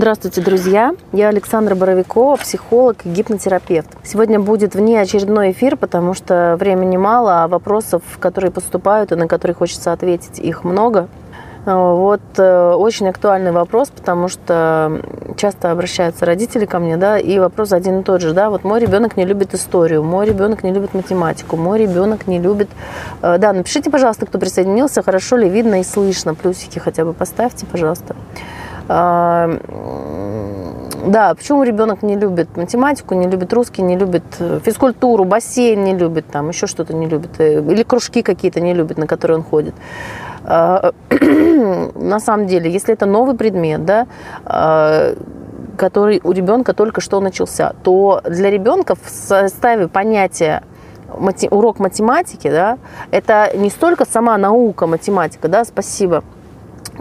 Здравствуйте, друзья! Я Александра Боровикова, психолог и гипнотерапевт. Сегодня будет внеочередной эфир, потому что времени мало, а вопросов, которые поступают и на которые хочется ответить, их много. Вот э, очень актуальный вопрос, потому что часто обращаются родители ко мне, да, и вопрос один и тот же, да, вот мой ребенок не любит историю, мой ребенок не любит математику, мой ребенок не любит, э, да, напишите, пожалуйста, кто присоединился, хорошо ли видно и слышно, плюсики хотя бы поставьте, пожалуйста. А, да, почему ребенок не любит математику, не любит русский, не любит э, физкультуру, бассейн не любит, там еще что-то не любит, или кружки какие-то не любит, на которые он ходит. А, на самом деле, если это новый предмет, да, а, который у ребенка только что начался, то для ребенка в составе понятия урок математики, да, это не столько сама наука математика, да, спасибо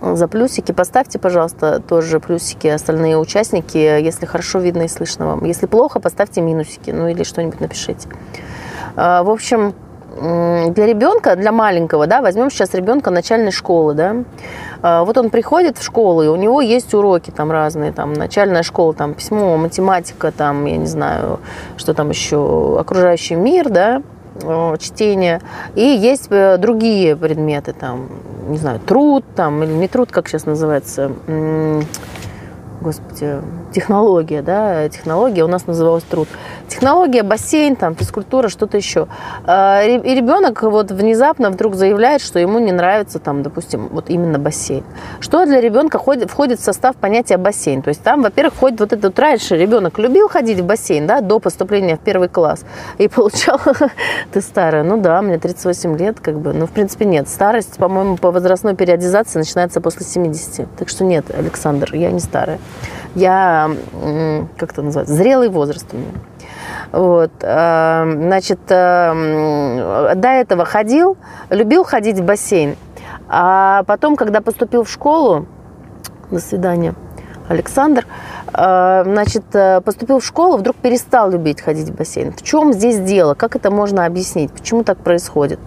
за плюсики. Поставьте, пожалуйста, тоже плюсики остальные участники, если хорошо видно и слышно вам. Если плохо, поставьте минусики, ну или что-нибудь напишите. А, в общем, для ребенка, для маленького, да, возьмем сейчас ребенка начальной школы, да, а, вот он приходит в школу, и у него есть уроки там разные, там, начальная школа, там, письмо, математика, там, я не знаю, что там еще, окружающий мир, да, чтение. И есть э, другие предметы, там, не знаю, труд, там, или не труд, как сейчас называется, господи, технология, да, технология у нас называлась труд. Технология, бассейн, там, физкультура, что-то еще. А, и ребенок вот внезапно вдруг заявляет, что ему не нравится, там, допустим, вот именно бассейн. Что для ребенка входит, входит в состав понятия бассейн? То есть там, во-первых, ходит вот этот раньше ребенок любил ходить в бассейн, да, до поступления в первый класс, и получал, ты старая, ну да, мне 38 лет, как бы, ну, в принципе, нет. Старость, по-моему, по возрастной периодизации начинается после 70. Так что нет, Александр, я не старая я, как это называется, зрелый возраст у меня. Вот, э, значит, э, до этого ходил, любил ходить в бассейн. А потом, когда поступил в школу, до свидания, Александр, э, значит, поступил в школу, вдруг перестал любить ходить в бассейн. В чем здесь дело? Как это можно объяснить? Почему так происходит?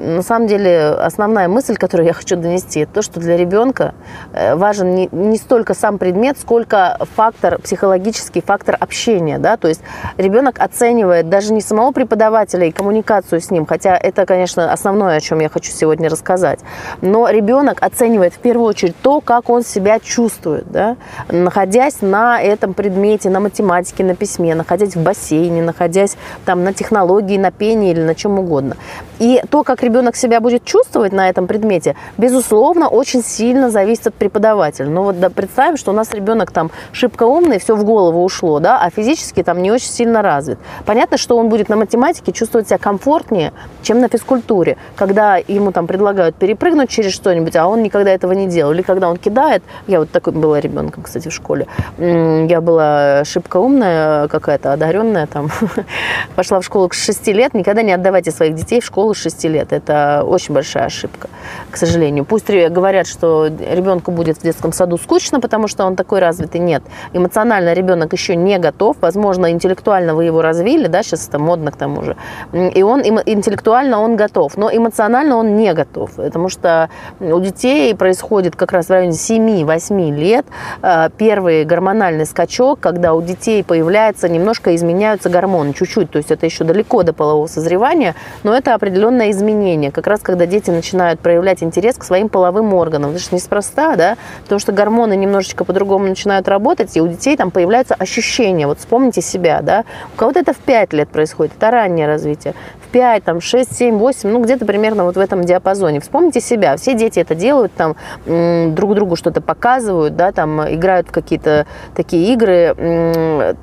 На самом деле основная мысль, которую я хочу донести, то, что для ребенка э, важен не, не столько сам предмет, сколько фактор, психологический фактор общения. Да? То есть ребенок оценивает даже не самого преподавателя и коммуникацию с ним, хотя это, конечно, основное, о чем я хочу сегодня рассказать, но ребенок оценивает в первую очередь то, как он себя чувствует, да? находясь на этом предмете, на математике, на письме, находясь в бассейне, находясь там на технологии, на пении или на чем угодно. И то, как ребенок себя будет чувствовать на этом предмете, безусловно, очень сильно зависит от преподавателя. Ну вот да, представим, что у нас ребенок там шибко умный, все в голову ушло, да, а физически там не очень сильно развит. Понятно, что он будет на математике чувствовать себя комфортнее, чем на физкультуре, когда ему там предлагают перепрыгнуть через что-нибудь, а он никогда этого не делал. Или когда он кидает, я вот такой была ребенком, кстати, в школе, я была шибко умная какая-то, одаренная там, пошла в школу к 6 лет, никогда не отдавайте своих детей в школу с 6 лет. Это очень большая ошибка, к сожалению. Пусть говорят, что ребенку будет в детском саду скучно, потому что он такой развитый. Нет. Эмоционально ребенок еще не готов. Возможно, интеллектуально вы его развили, да, сейчас это модно к тому же. И он интеллектуально он готов, но эмоционально он не готов. Потому что у детей происходит как раз в районе 7-8 лет э, первый гормональный скачок, когда у детей появляется, немножко изменяются гормоны, чуть-чуть. То есть это еще далеко до полового созревания, но это определенное изменение как раз когда дети начинают проявлять интерес к своим половым органам. Это же неспроста, да, потому что гормоны немножечко по-другому начинают работать, и у детей там появляются ощущения. Вот вспомните себя, да, у кого-то это в 5 лет происходит, это раннее развитие. В 5, там, 6, 7, 8, ну, где-то примерно вот в этом диапазоне. Вспомните себя, все дети это делают, там, друг другу что-то показывают, да, там, играют в какие-то такие игры.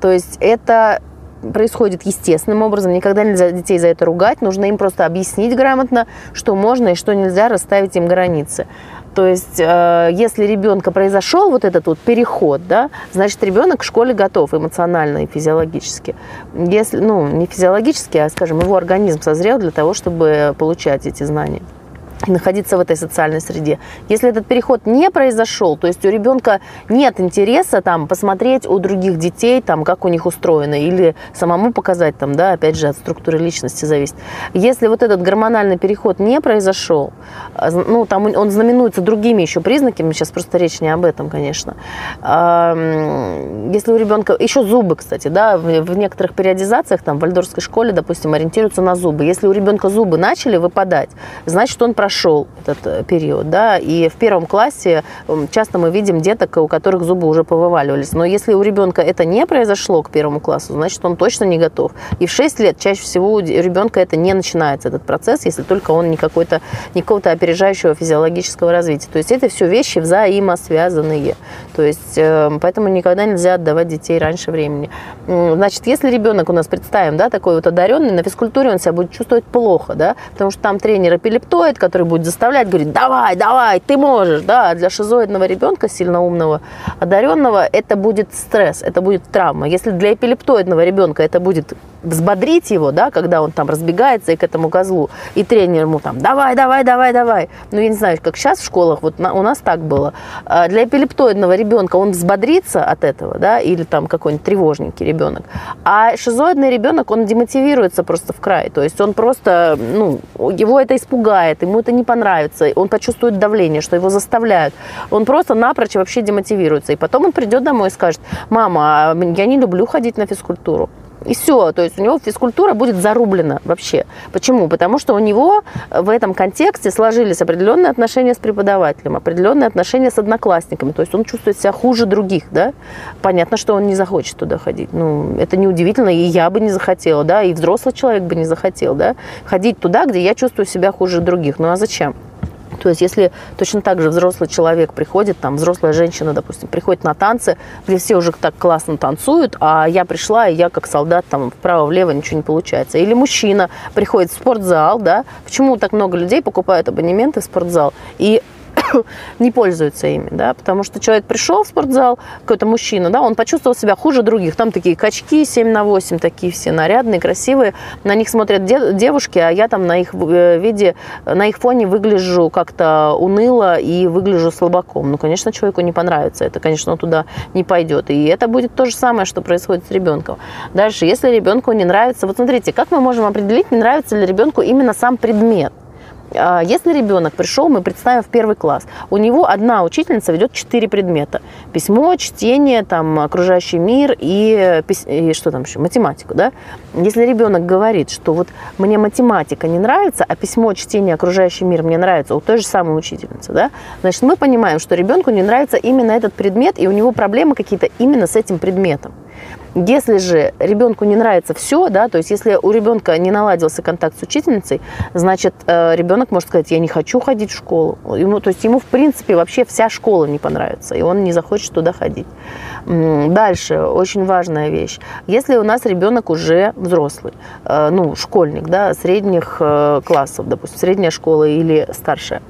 То есть это происходит естественным образом. Никогда нельзя детей за это ругать. Нужно им просто объяснить грамотно, что можно и что нельзя, расставить им границы. То есть, э, если ребенка произошел вот этот вот переход, да, значит, ребенок к школе готов эмоционально и физиологически. Если, ну, не физиологически, а, скажем, его организм созрел для того, чтобы получать эти знания. И находиться в этой социальной среде. Если этот переход не произошел, то есть у ребенка нет интереса там посмотреть у других детей, там, как у них устроено, или самому показать, там, да, опять же, от структуры личности зависит. Если вот этот гормональный переход не произошел, а, ну, там он знаменуется другими еще признаками, сейчас просто речь не об этом, конечно. Если у ребенка, еще зубы, кстати, да, в некоторых периодизациях, там, в вальдорфской школе, допустим, ориентируются на зубы. Если у ребенка зубы начали выпадать, значит, он прошел этот э, период, да, и в первом классе часто мы видим деток, у которых зубы уже повываливались. Но если у ребенка это не произошло к первому классу, значит, он точно не готов. И в 6 лет чаще всего у ребенка это не начинается, этот процесс, если только он не какой-то, не какого-то опережающего физиологического развития. То есть это все вещи взаимосвязанные. То есть эм, поэтому никогда нельзя отдавать детей раньше времени. Значит, если ребенок у нас представим, да, такой вот одаренный, на физкультуре он себя будет чувствовать плохо, да, потому что там тренер эпилептоид, который который будет заставлять, говорить, давай, давай, ты можешь, да, для шизоидного ребенка, сильно умного, одаренного, это будет стресс, это будет травма. Если для эпилептоидного ребенка это будет взбодрить его, да, когда он там разбегается и к этому козлу, и тренер ему там, давай, давай, давай, давай. Ну, я не знаю, как сейчас в школах, вот на, у нас так было. А для эпилептоидного ребенка он взбодрится от этого, да, или там какой-нибудь тревожненький ребенок. А шизоидный ребенок, он демотивируется просто в край. То есть он просто, ну, его это испугает, ему это не понравится, он почувствует давление, что его заставляют. Он просто напрочь вообще демотивируется. И потом он придет домой и скажет, мама, я не люблю ходить на физкультуру. И все, то есть у него физкультура будет зарублена вообще. Почему? Потому что у него в этом контексте сложились определенные отношения с преподавателем, определенные отношения с одноклассниками. То есть он чувствует себя хуже других, да? Понятно, что он не захочет туда ходить. Ну, это неудивительно, и я бы не захотела, да, и взрослый человек бы не захотел, да, ходить туда, где я чувствую себя хуже других. Ну а зачем? То есть если точно так же взрослый человек приходит, там взрослая женщина, допустим, приходит на танцы, где все уже так классно танцуют, а я пришла, и я как солдат там вправо-влево ничего не получается. Или мужчина приходит в спортзал, да, почему так много людей покупают абонементы в спортзал, и не пользуются ими, да, потому что человек пришел в спортзал, какой-то мужчина, да, он почувствовал себя хуже других. Там такие качки 7 на 8, такие все нарядные, красивые. На них смотрят девушки, а я там на их э, виде, на их фоне выгляжу как-то уныло и выгляжу слабаком. Ну, конечно, человеку не понравится это, конечно, он туда не пойдет. И это будет то же самое, что происходит с ребенком. Дальше, если ребенку не нравится, вот смотрите, как мы можем определить, не нравится ли ребенку именно сам предмет? А, если ребенок пришел, мы представим в первый класс, у него одна учительница ведет четыре предмета. Письмо, чтение, там, окружающий мир и, и что там еще, математику. Да? Если ребенок говорит, что вот мне математика не нравится, а письмо, чтение, окружающий мир мне нравится у той же самой учительницы, да? значит, мы понимаем, что ребенку не нравится именно этот предмет, и у него проблемы какие-то именно с этим предметом. Если же ребенку не нравится все, да, то есть если у ребенка не наладился контакт с учительницей, значит, э, ребенок может сказать, я не хочу ходить в школу. Ему, то есть ему, в принципе, вообще вся школа не понравится, и он не захочет туда ходить. Дальше, очень важная вещь. Если у нас ребенок уже взрослый, э, ну, школьник, да, средних э, классов, допустим, средняя школа или старшая,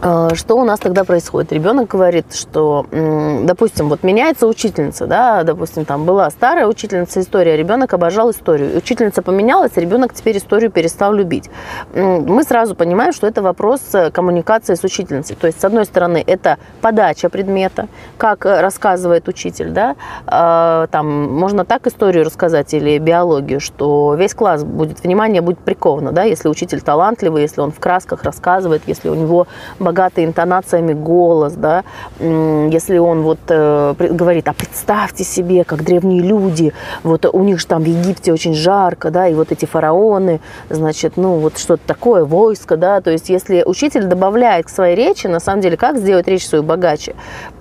что у нас тогда происходит? Ребенок говорит, что, допустим, вот меняется учительница, да, допустим, там была старая учительница история, ребенок обожал историю. Учительница поменялась, ребенок теперь историю перестал любить. Мы сразу понимаем, что это вопрос э, коммуникации с учительницей. То есть, с одной стороны, это подача предмета, как э, рассказывает учитель, да, а, там можно так историю рассказать или биологию, что весь класс будет, внимание будет приковано, да, если учитель талантливый, если он в красках рассказывает, если у него богатый интонациями голос, да, если он вот э, говорит, а представьте себе, как древние люди, вот у них же там в Египте очень жарко, да, и вот эти фараоны, значит, ну вот что-то такое, войско, да, то есть если учитель добавляет к своей речи, на самом деле, как сделать речь свою богаче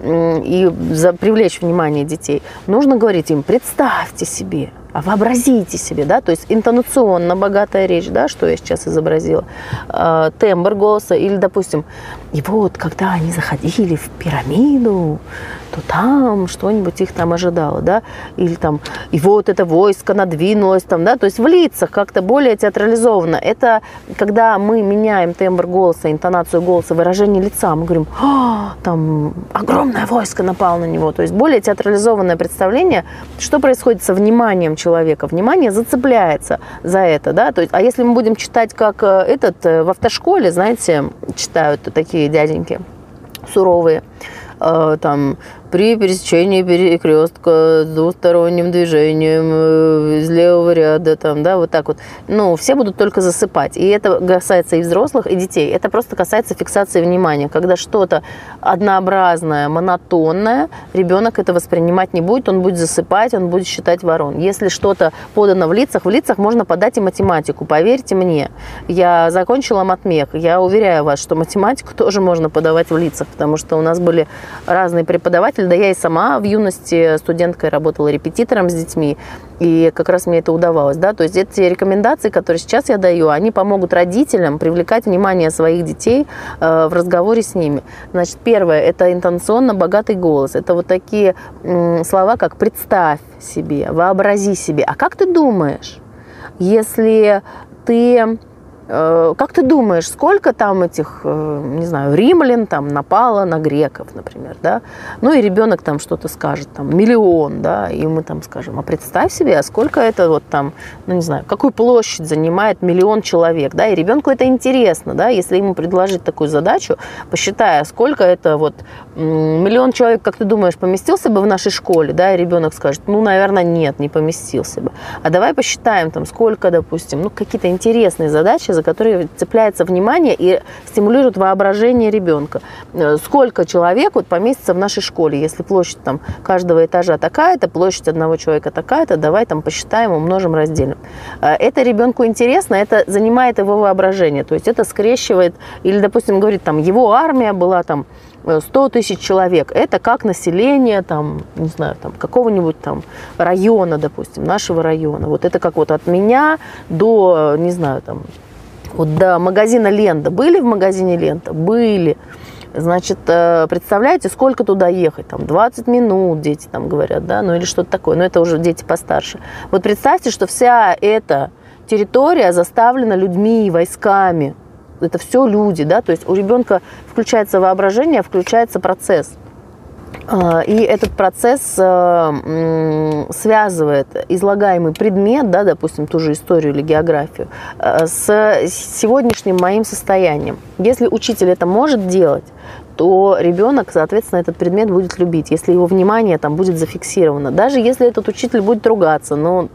и за, привлечь внимание детей, нужно говорить им, представьте себе, вообразите себе, да, то есть интонационно богатая речь, да, что я сейчас изобразила, э, тембр голоса, или, допустим, и вот, когда они заходили в пирамиду, то там что-нибудь их там ожидало, да, или там, и вот это войско надвинулось там, да, то есть в лицах как-то более театрализованно. Это когда мы меняем тембр голоса, интонацию голоса, выражение лица, мы говорим, а, там огромное войско напало на него, то есть более театрализованное представление, что происходит со вниманием человека, внимание зацепляется за это, да, то есть, а если мы будем читать как э, этот э, в автошколе, знаете, читают такие дяденьки суровые, э, там при пересечении перекрестка с двусторонним движением э, из левого ряда, там, да, вот так вот. Ну, все будут только засыпать. И это касается и взрослых, и детей. Это просто касается фиксации внимания. Когда что-то однообразное, монотонное, ребенок это воспринимать не будет, он будет засыпать, он будет считать ворон. Если что-то подано в лицах, в лицах можно подать и математику. Поверьте мне, я закончила матмех, я уверяю вас, что математику тоже можно подавать в лицах, потому что у нас были разные преподаватели, да я и сама в юности студенткой работала репетитором с детьми, и как раз мне это удавалось, да, то есть эти рекомендации, которые сейчас я даю, они помогут родителям привлекать внимание своих детей э, в разговоре с ними. Значит, первое, это интенционно богатый голос, это вот такие слова, как «представь себе», «вообрази себе», а как ты думаешь, если ты как ты думаешь, сколько там этих, э, не знаю, римлян там напало на греков, например, да? Ну и ребенок там что-то скажет, там, миллион, да, и мы там скажем, а представь себе, а сколько это вот там, ну не знаю, какую площадь занимает миллион человек, да, и ребенку это интересно, да, если ему предложить такую задачу, посчитая, сколько это вот миллион человек, как ты думаешь, поместился бы в нашей школе, да, и ребенок скажет, ну, наверное, нет, не поместился бы. А давай посчитаем там, сколько, допустим, ну, какие-то интересные задачи за которые цепляется внимание и стимулирует воображение ребенка. Э, сколько человек вот поместится в нашей школе, если площадь там каждого этажа такая-то, площадь одного человека такая-то, давай там посчитаем, умножим, разделим. Э, это ребенку интересно, это занимает его воображение, то есть это скрещивает, или, допустим, говорит, там, его армия была там 100 тысяч человек. Это как население, там, не знаю, там, какого-нибудь там района, допустим, нашего района. Вот это как вот от меня до, не знаю, там, вот до магазина «Лента». Были в магазине «Лента»? Были. Значит, э, представляете, сколько туда ехать? Там 20 минут, дети там говорят, да, ну или что-то такое. Но это уже дети постарше. Вот представьте, что вся эта территория заставлена людьми, войсками. Это все люди, да, то есть у ребенка включается воображение, включается процесс – а, и этот процесс э, связывает излагаемый предмет, да, допустим, ту же историю или географию, э, с сегодняшним моим состоянием. Если учитель это может делать, то ребенок, соответственно, этот предмет будет любить, если его внимание там будет зафиксировано. Даже если этот учитель будет ругаться, но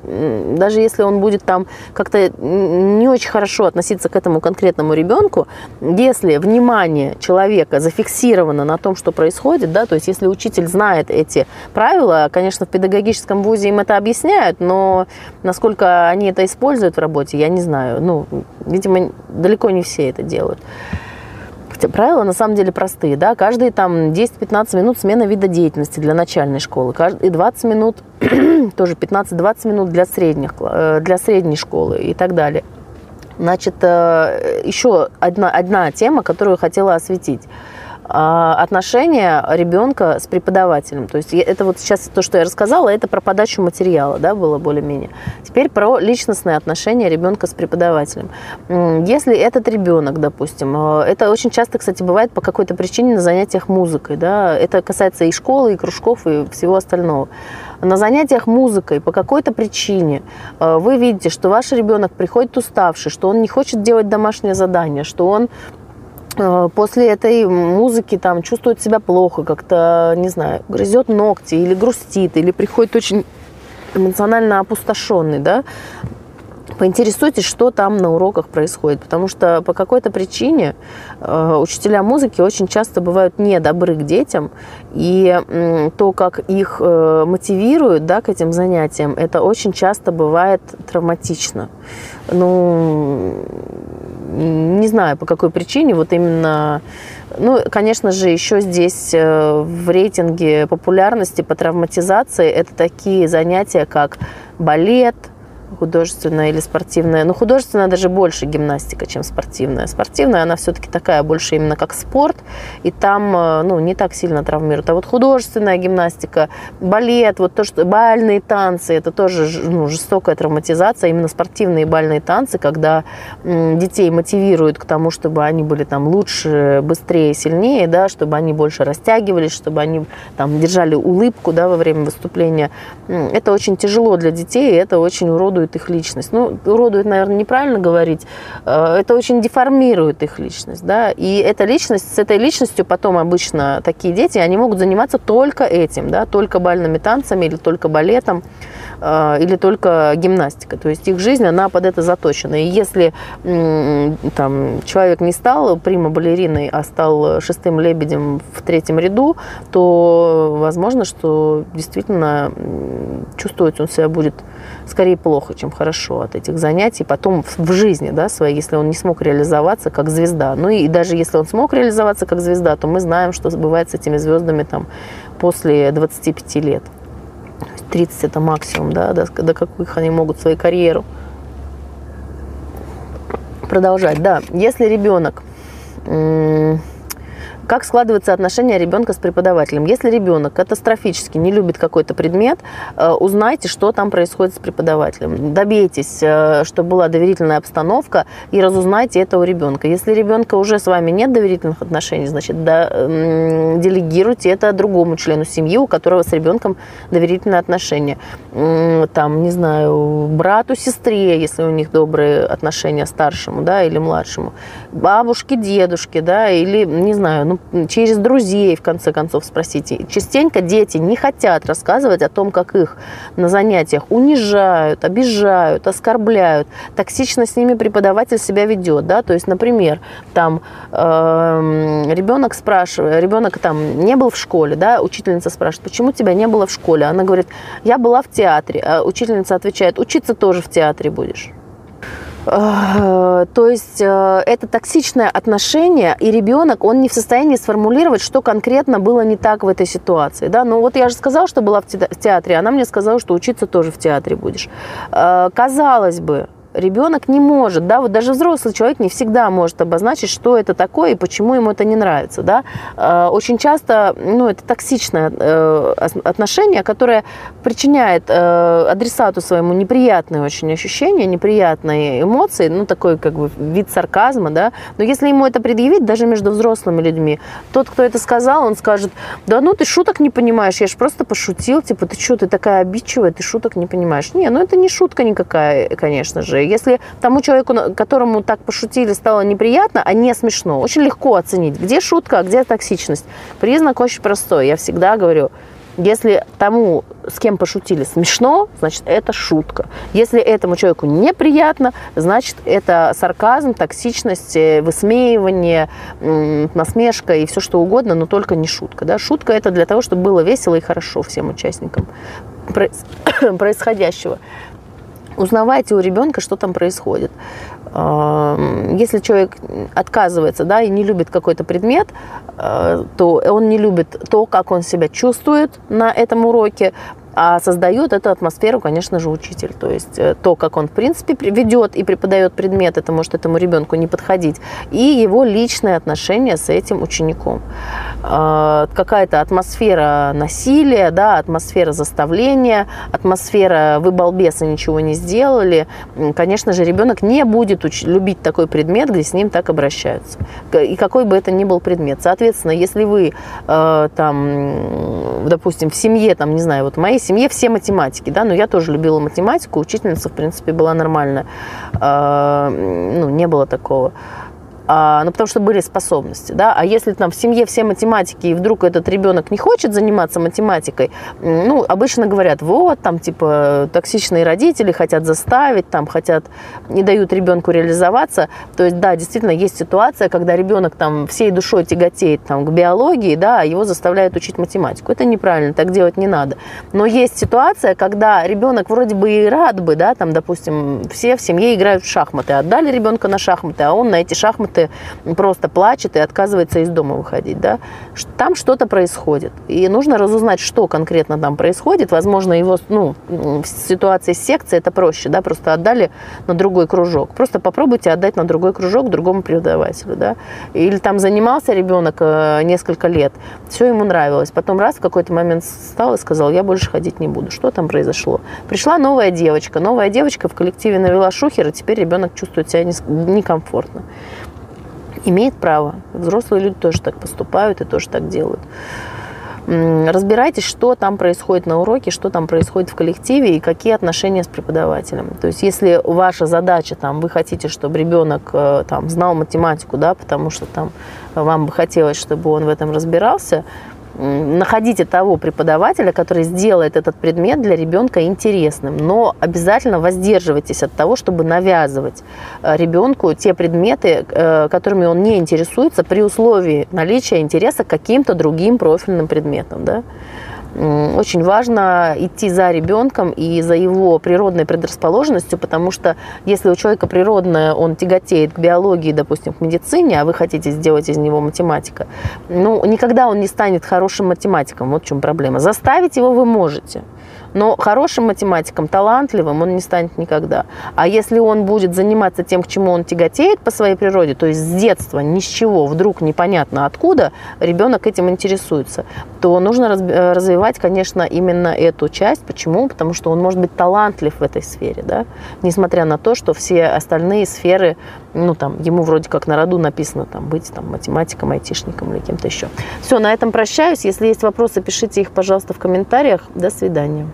даже если он будет там как-то не очень хорошо относиться к этому конкретному ребенку, если внимание человека зафиксировано на том, что происходит, да, то есть если учитель знает эти правила, конечно, в педагогическом вузе им это объясняют, но насколько они это используют в работе, я не знаю. Ну, видимо, далеко не все это делают правила на самом деле простые. Да? Каждые там 10-15 минут смена вида деятельности для начальной школы. И 20 минут, тоже 15-20 минут для, средних, э, для средней школы и так далее. Значит, э, еще одна, одна тема, которую хотела осветить. А, отношения ребенка с преподавателем. То есть это вот сейчас то, что я рассказала, это про подачу материала, да, было более-менее. Теперь про личностные отношения ребенка с преподавателем. Если этот ребенок, допустим, э, это очень часто, кстати, бывает по какой-то причине на занятиях музыкой, да, это касается и школы, и кружков, и всего остального на занятиях музыкой по какой-то причине э, вы видите, что ваш ребенок приходит уставший, что он не хочет делать домашнее задание, что он после этой музыки там чувствует себя плохо, как-то, не знаю, грызет ногти или грустит, или приходит очень эмоционально опустошенный, да, поинтересуйтесь, что там на уроках происходит, потому что по какой-то причине э, учителя музыки очень часто бывают недобры к детям, и то, как их э, мотивируют да, к этим занятиям, это очень часто бывает травматично. Ну, не знаю, по какой причине, вот именно... Ну, конечно же, еще здесь э, в рейтинге популярности по травматизации это такие занятия, как балет, художественная или спортивная. Но художественная даже больше гимнастика, чем спортивная. Спортивная, она все-таки такая больше именно как спорт, и там э, ну, не так сильно травмируют. А вот художественная гимнастика, балет, вот то, что бальные танцы, это тоже ну, жестокая травматизация, именно спортивные бальные танцы, когда детей мотивируют к тому, чтобы они были там лучше, быстрее, сильнее, да, чтобы они больше растягивались, чтобы они там держали улыбку да, во время выступления. Это очень тяжело для детей, и это очень уродует их личность. Ну, уродует, наверное, неправильно говорить. Э, это очень деформирует их личность. Да? И эта личность, с этой личностью потом обычно такие дети, они могут заниматься только этим, да? только бальными танцами или только балетом э, или только гимнастикой. То есть их жизнь, она под это заточена. И если там, человек не стал прима-балериной, а стал шестым лебедем в третьем ряду, то возможно, что действительно чувствовать он себя будет скорее плохо, чем хорошо от этих занятий. Потом в жизни да, своей, если он не смог реализоваться как звезда. Ну и даже если он смог реализоваться как звезда, то мы знаем, что бывает с этими звездами там, после 25 лет. 30 это максимум, да, до, до каких они могут свою карьеру продолжать. Да, если ребенок как складывается отношение ребенка с преподавателем? Если ребенок катастрофически не любит какой-то предмет, э, узнайте, что там происходит с преподавателем. Добейтесь, э, чтобы была доверительная обстановка и разузнайте это у ребенка. Если ребенка уже с вами нет доверительных отношений, значит, да, делегируйте это другому члену семьи, у которого с ребенком доверительные отношения. Там, не знаю, брату, сестре, если у них добрые отношения старшему, да, или младшему, бабушке, дедушке, да, или, не знаю, ну, через друзей, в конце концов, спросите. Частенько дети не хотят рассказывать о том, как их на занятиях унижают, обижают, оскорбляют. Токсично с ними преподаватель себя ведет, да, то есть, например, там э, ребенок спрашивает, ребенок там не был в школе, да, учительница спрашивает, почему тебя не было в школе? Она говорит, я была в театре. А учительница отвечает, учиться тоже в театре будешь. То есть э, это токсичное отношение, и ребенок, он не в состоянии сформулировать, что конкретно было не так в этой ситуации. Да? Ну вот я же сказала, что была в театре, она мне сказала, что учиться тоже в театре будешь. Э, казалось бы, ребенок не может, да, вот даже взрослый человек не всегда может обозначить, что это такое и почему ему это не нравится, да. Э, очень часто, ну, это токсичное э, отношение, которое причиняет э, адресату своему неприятные очень ощущения, неприятные эмоции, ну, такой как бы вид сарказма, да. Но если ему это предъявить, даже между взрослыми людьми, тот, кто это сказал, он скажет, да ну ты шуток не понимаешь, я же просто пошутил, типа, ты что, ты такая обидчивая, ты шуток не понимаешь. Не, ну это не шутка никакая, конечно же, если тому человеку, которому так пошутили, стало неприятно, а не смешно, очень легко оценить, где шутка, а где токсичность. Признак очень простой. Я всегда говорю, если тому, с кем пошутили, смешно, значит, это шутка. Если этому человеку неприятно, значит, это сарказм, токсичность, э, высмеивание, насмешка и все что угодно, но только не шутка. Да? Шутка – это для того, чтобы было весело и хорошо всем участникам происходящего узнавайте у ребенка, что там происходит. Если человек отказывается да, и не любит какой-то предмет, э, то он не любит то, как он себя чувствует на этом уроке, а создает эту атмосферу, конечно же, учитель. То есть э, то, как он, в принципе, ведет и преподает предмет, это может этому ребенку не подходить. И его личное отношение с этим учеником. А, какая-то атмосфера насилия, да, атмосфера заставления, атмосфера «вы балбесы ничего не сделали». Конечно же, ребенок не будет любить такой предмет, где с ним так обращаются. И какой бы это ни был предмет. Соответственно, если вы э, там, допустим, в семье, там, не знаю, вот моей семье все математики, да, но я тоже любила математику, учительница, в принципе, была нормальная, а, ну, не было такого а, ну, потому что были способности, да, а если там в семье все математики, и вдруг этот ребенок не хочет заниматься математикой, ну, обычно говорят, вот, там, типа, токсичные родители хотят заставить, там, хотят, не дают ребенку реализоваться, то есть, да, действительно, есть ситуация, когда ребенок там всей душой тяготеет там к биологии, да, а его заставляют учить математику, это неправильно, так делать не надо, но есть ситуация, когда ребенок вроде бы и рад бы, да, там, допустим, все в семье играют в шахматы, отдали ребенка на шахматы, а он на эти шахматы работы, просто плачет и отказывается из дома выходить, да, там что-то происходит. И нужно разузнать, что конкретно там происходит. Возможно, его, ну, в ситуации с секцией это проще, да, просто отдали на другой кружок. Просто попробуйте отдать на другой кружок другому преподавателю, да. Или там занимался ребенок э, несколько лет, все ему нравилось. Потом раз в какой-то момент встал и сказал, я больше ходить не буду. Что там произошло? Пришла новая девочка. Новая девочка в коллективе навела шухер, и теперь ребенок чувствует себя некомфортно. Имеет право. Взрослые люди тоже так поступают и тоже так делают разбирайтесь, что там происходит на уроке, что там происходит в коллективе и какие отношения с преподавателем. То есть если ваша задача, там, вы хотите, чтобы ребенок э, там, знал математику, да, потому что там, вам бы хотелось, чтобы он в этом разбирался, находите того преподавателя, который сделает этот предмет для ребенка интересным. Но обязательно воздерживайтесь от того, чтобы навязывать э, ребенку те предметы, э, которыми он не интересуется, при условии наличия интереса к каким-то другим профильным предметам. Да? Очень важно идти за ребенком и за его природной предрасположенностью, потому что если у человека природное, он тяготеет к биологии, допустим, к медицине, а вы хотите сделать из него математика, ну, никогда он не станет хорошим математиком. Вот в чем проблема. Заставить его вы можете. Но хорошим математиком, талантливым он не станет никогда. А если он будет заниматься тем, к чему он тяготеет по своей природе, то есть с детства, ни с чего, вдруг непонятно откуда ребенок этим интересуется, то нужно э, развивать, конечно, именно эту часть. Почему? Потому что он может быть талантлив в этой сфере, да? несмотря на то, что все остальные сферы, ну там, ему вроде как на роду написано там, быть там, математиком, айтишником или кем-то еще. Все, на этом прощаюсь. Если есть вопросы, пишите их, пожалуйста, в комментариях. До свидания.